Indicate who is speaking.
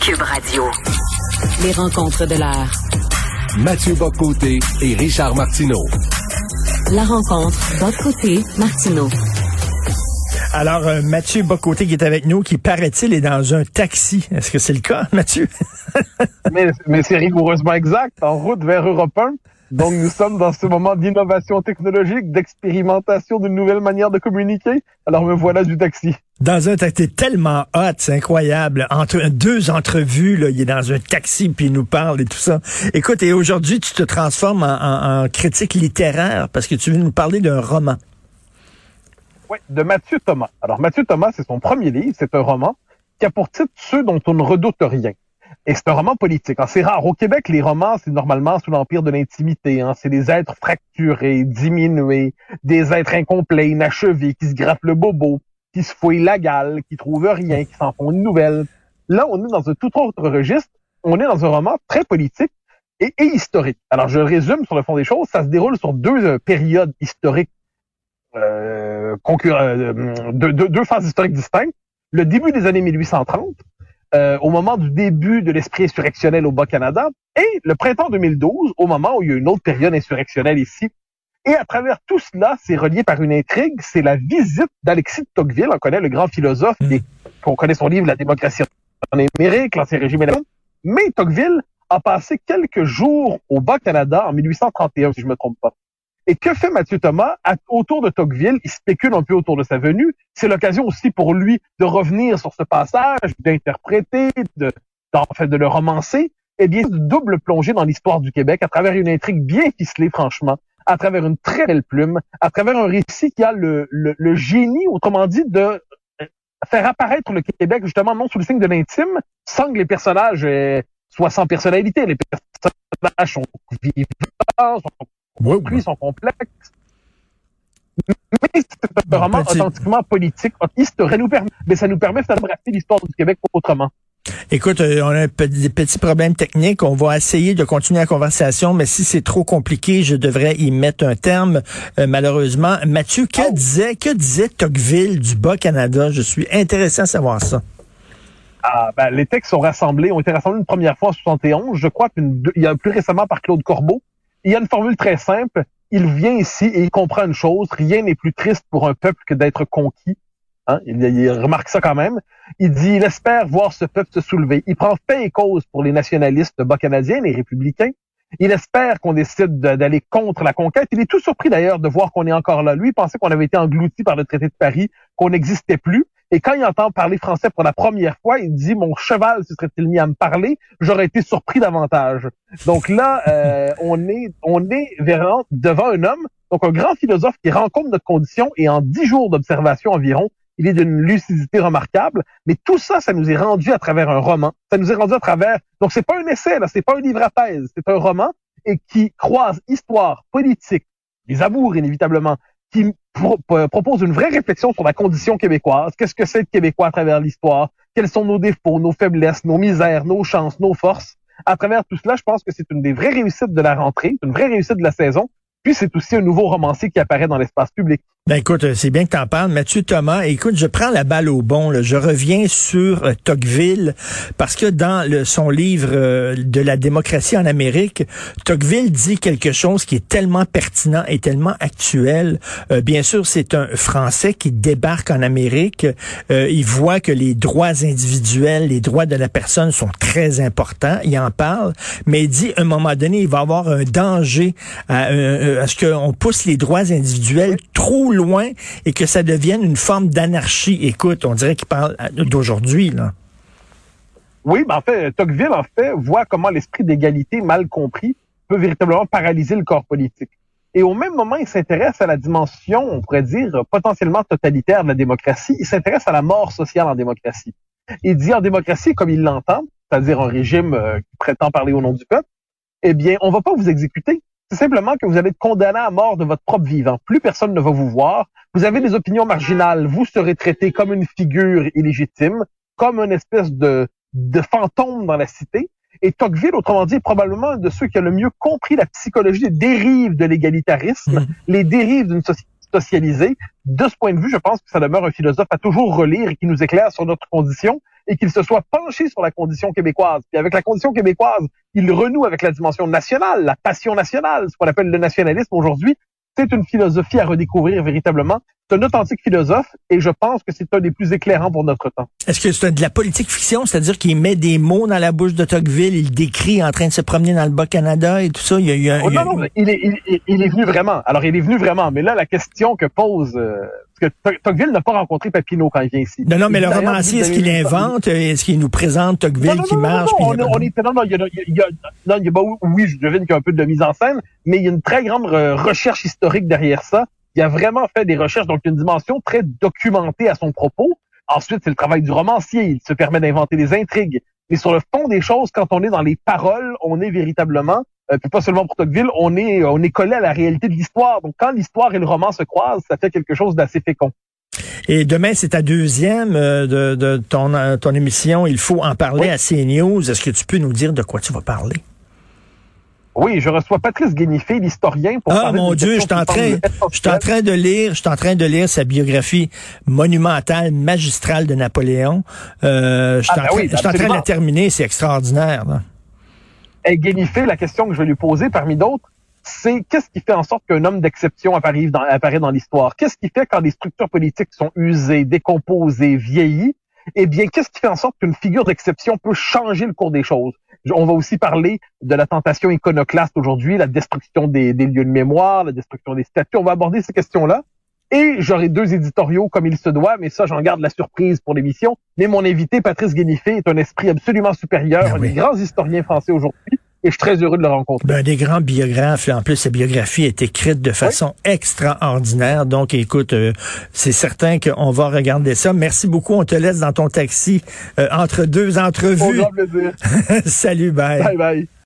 Speaker 1: Cube Radio.
Speaker 2: Les rencontres de l'art.
Speaker 3: Mathieu Bocoté et Richard Martineau.
Speaker 2: La rencontre Bocoté Martineau.
Speaker 4: Alors, euh, Mathieu Bocoté qui est avec nous, qui paraît-il est dans un taxi. Est-ce que c'est le cas, Mathieu?
Speaker 5: mais, mais c'est rigoureusement exact. En route vers Europe 1. Donc, nous sommes dans ce moment d'innovation technologique, d'expérimentation d'une nouvelle manière de communiquer. Alors, me voilà du taxi.
Speaker 4: Dans un taxi tellement hot, c'est incroyable. Entre deux entrevues, là, il est dans un taxi puis il nous parle et tout ça. Écoute, et aujourd'hui, tu te transformes en, en critique littéraire parce que tu veux nous parler d'un roman.
Speaker 5: Oui, de Mathieu Thomas. Alors, Mathieu Thomas, c'est son premier livre. C'est un roman qui a pour titre Ceux dont on ne redoute rien. Et c'est un roman politique. C'est rare. Au Québec, les romans, c'est normalement sous l'empire de l'intimité. Hein. C'est des êtres fracturés, diminués, des êtres incomplets, inachevés, qui se grattent le bobo, qui se fouillent la gale, qui trouvent rien, qui s'en font une nouvelle. Là, on est dans un tout autre registre. On est dans un roman très politique et, historique. Alors, je résume sur le fond des choses. Ça se déroule sur deux euh, périodes historiques, euh, euh deux phases historiques distinctes. Le début des années 1830, euh, au moment du début de l'esprit insurrectionnel au Bas-Canada, et le printemps 2012, au moment où il y a une autre période insurrectionnelle ici. Et à travers tout cela, c'est relié par une intrigue, c'est la visite d'Alexis de Tocqueville, on connaît le grand philosophe, mm. et on connaît son livre La démocratie en Amérique, l'ancien régime mais Tocqueville a passé quelques jours au Bas-Canada en 1831, si je me trompe pas. Et que fait Mathieu Thomas? Autour de Tocqueville? Il spécule un peu autour de sa venue. C'est l'occasion aussi pour lui de revenir sur ce passage, d'interpréter, de, fait, de le romancer. Et bien, de double plongée dans l'histoire du Québec à travers une intrigue bien ficelée, franchement, à travers une très belle plume, à travers un récit qui a le, le, génie, autrement dit, de euh, faire apparaître le Québec justement non sous le signe de l'intime, sans que les personnages soient sans personnalité. Les personnages sont vivants, sont oui, sont complexes. Mais c'est vraiment authentiquement politique, historique. Nous permet, mais ça nous permet de l'histoire du Québec autrement.
Speaker 4: Écoute, euh, on a des petits problèmes techniques. On va essayer de continuer la conversation, mais si c'est trop compliqué, je devrais y mettre un terme, euh, malheureusement. Mathieu, que oh. disait, que disait Tocqueville du Bas-Canada? Je suis intéressé à savoir ça.
Speaker 5: Ah, ben, les textes sont rassemblés, ont été rassemblés une première fois en 71. Je crois qu'il y a plus récemment par Claude Corbeau il y a une formule très simple. Il vient ici et il comprend une chose. Rien n'est plus triste pour un peuple que d'être conquis. Hein? Il, remarque ça quand même. Il dit, il espère voir ce peuple se soulever. Il prend fait et cause pour les nationalistes bas canadiens, les républicains. Il espère qu'on décide d'aller contre la conquête. Il est tout surpris d'ailleurs de voir qu'on est encore là. Lui, il pensait qu'on avait été englouti par le traité de Paris, qu'on n'existait plus. Et quand il entend parler français pour la première fois, il dit mon cheval se serait-il mis à me parler, j'aurais été surpris davantage. Donc là, euh, on est on est vraiment devant un homme, donc un grand philosophe qui rencontre notre condition et en dix jours d'observation environ, il est d'une lucidité remarquable. Mais tout ça, ça nous est rendu à travers un roman. Ça nous est rendu à travers. Donc c'est pas un essai là, c'est pas un livre à thèse, c'est un roman et qui croise histoire, politique, les amours inévitablement, qui propose une vraie réflexion sur la condition québécoise. Qu'est-ce que c'est de Québécois à travers l'histoire? Quels sont nos défauts, nos faiblesses, nos misères, nos chances, nos forces? À travers tout cela, je pense que c'est une des vraies réussites de la rentrée, une vraie réussite de la saison. Puis c'est aussi un nouveau romancier qui apparaît dans l'espace public.
Speaker 4: Ben écoute, euh, c'est bien que tu en parles. Mathieu Thomas, écoute, je prends la balle au bon. Je reviens sur euh, Tocqueville parce que dans le, son livre euh, de la démocratie en Amérique, Tocqueville dit quelque chose qui est tellement pertinent et tellement actuel. bien sûr, c'est un Français qui débarque en Amérique. il voit que les droits individuels, les droits de la personne sont très importants. Il en parle, mais il dit à un moment donné, il va y avoir un danger à, à ce qu'on pousse les droits individuels trop loin et que ça devienne une forme d'anarchie. Écoute, on dirait qu'il parle d'aujourd'hui, là.
Speaker 5: Oui, mais en fait, Tocqueville, en fait, voit comment l'esprit d'égalité mal compris peut véritablement paralyser le corps politique. Et au même moment, il s'intéresse à la dimension, on pourrait dire, potentiellement totalitaire de la démocratie. Il s'intéresse à la mort sociale en démocratie. Il dit en démocratie, comme il l'entend, c'est-à-dire un régime euh, qui prétend parler au nom du peuple, eh bien, on va pas vous exécuter, c'est simplement que vous allez être condamné à mort de votre propre vivant. Plus personne ne va vous voir. Vous avez des opinions marginales. Vous serez traité comme une figure illégitime, comme une espèce de, de fantôme dans la cité. Et Tocqueville, autrement dit, est probablement un de ceux qui a le mieux compris la psychologie des dérives de l'égalitarisme, mm. les dérives d'une société socialisée. De ce point de vue, je pense que ça demeure un philosophe à toujours relire et qui nous éclaire sur notre condition et qu'il se soit penché sur la condition québécoise. Puis avec la condition québécoise, il renoue avec la dimension nationale, la passion nationale, ce qu'on appelle le nationalisme aujourd'hui. C'est une philosophie à redécouvrir véritablement. C'est un authentique philosophe et je pense que c'est un des plus éclairants pour notre temps.
Speaker 4: Est-ce que c'est de la politique fiction, c'est-à-dire qu'il met des mots dans la bouche de Tocqueville, il décrit en train de se promener dans le Bas-Canada et tout ça? Il, y a, il, y a,
Speaker 5: oh, non, non, il est, il, il, est venu vraiment. Alors, il est venu vraiment. Mais là, la question que pose... Euh, parce que Tocqueville n'a pas rencontré Papineau quand il vient ici.
Speaker 4: Non, non, mais le romancier, est-ce qu'il invente? Est-ce qu'il nous présente Tocqueville
Speaker 5: non, non,
Speaker 4: qui marche?
Speaker 5: Non, non, on, on est, non, non, il y a, il y a, non, il y a, bah, oui, je devine qu'il y a un peu de mise en scène, mais il y a une très grande recherche historique derrière ça il a vraiment fait des recherches, donc une dimension très documentée à son propos. Ensuite, c'est le travail du romancier. Il se permet d'inventer des intrigues. Mais sur le fond des choses, quand on est dans les paroles, on est véritablement, euh, puis pas seulement pour Tocqueville, on est, on est collé à la réalité de l'histoire. Donc, quand l'histoire et le roman se croisent, ça fait quelque chose d'assez fécond.
Speaker 4: Et demain, c'est ta deuxième euh, de, de ton, euh, ton émission. Il faut en parler oui. à CNews. Est-ce que tu peux nous dire de quoi tu vas parler?
Speaker 5: Oui, je reçois Patrice Guénifé, l'historien.
Speaker 4: Pour ah mon Dieu, je suis en train, je suis en train de lire, je en train de lire sa biographie monumentale, magistrale de Napoléon. Euh, je suis ah, en, ben oui, en, train de la terminer, c'est extraordinaire. Là.
Speaker 5: Et Guénifé, la question que je vais lui poser, parmi d'autres, c'est qu'est-ce qui fait en sorte qu'un homme d'exception apparaît dans, l'histoire? Qu'est-ce qui fait quand les structures politiques sont usées, décomposées, vieillies? Eh bien, qu'est-ce qui fait en sorte qu'une figure d'exception peut changer le cours des choses? On va aussi parler de la tentation iconoclaste aujourd'hui, la destruction des, des, lieux de mémoire, la destruction des statues. On va aborder ces questions-là. Et j'aurai deux éditoriaux comme il se doit, mais ça, j'en garde la surprise pour l'émission. Mais mon invité, Patrice Guénifé, est un esprit absolument supérieur, ben oui. un des grands historiens français aujourd'hui et je suis très heureux de le rencontrer.
Speaker 4: Ben, des grands biographes. En plus, sa biographie est écrite de façon oui. extraordinaire. Donc, écoute, euh, c'est certain qu'on va regarder ça. Merci beaucoup. On te laisse dans ton taxi euh, entre deux entrevues. Salut, bye.
Speaker 5: Bye bye.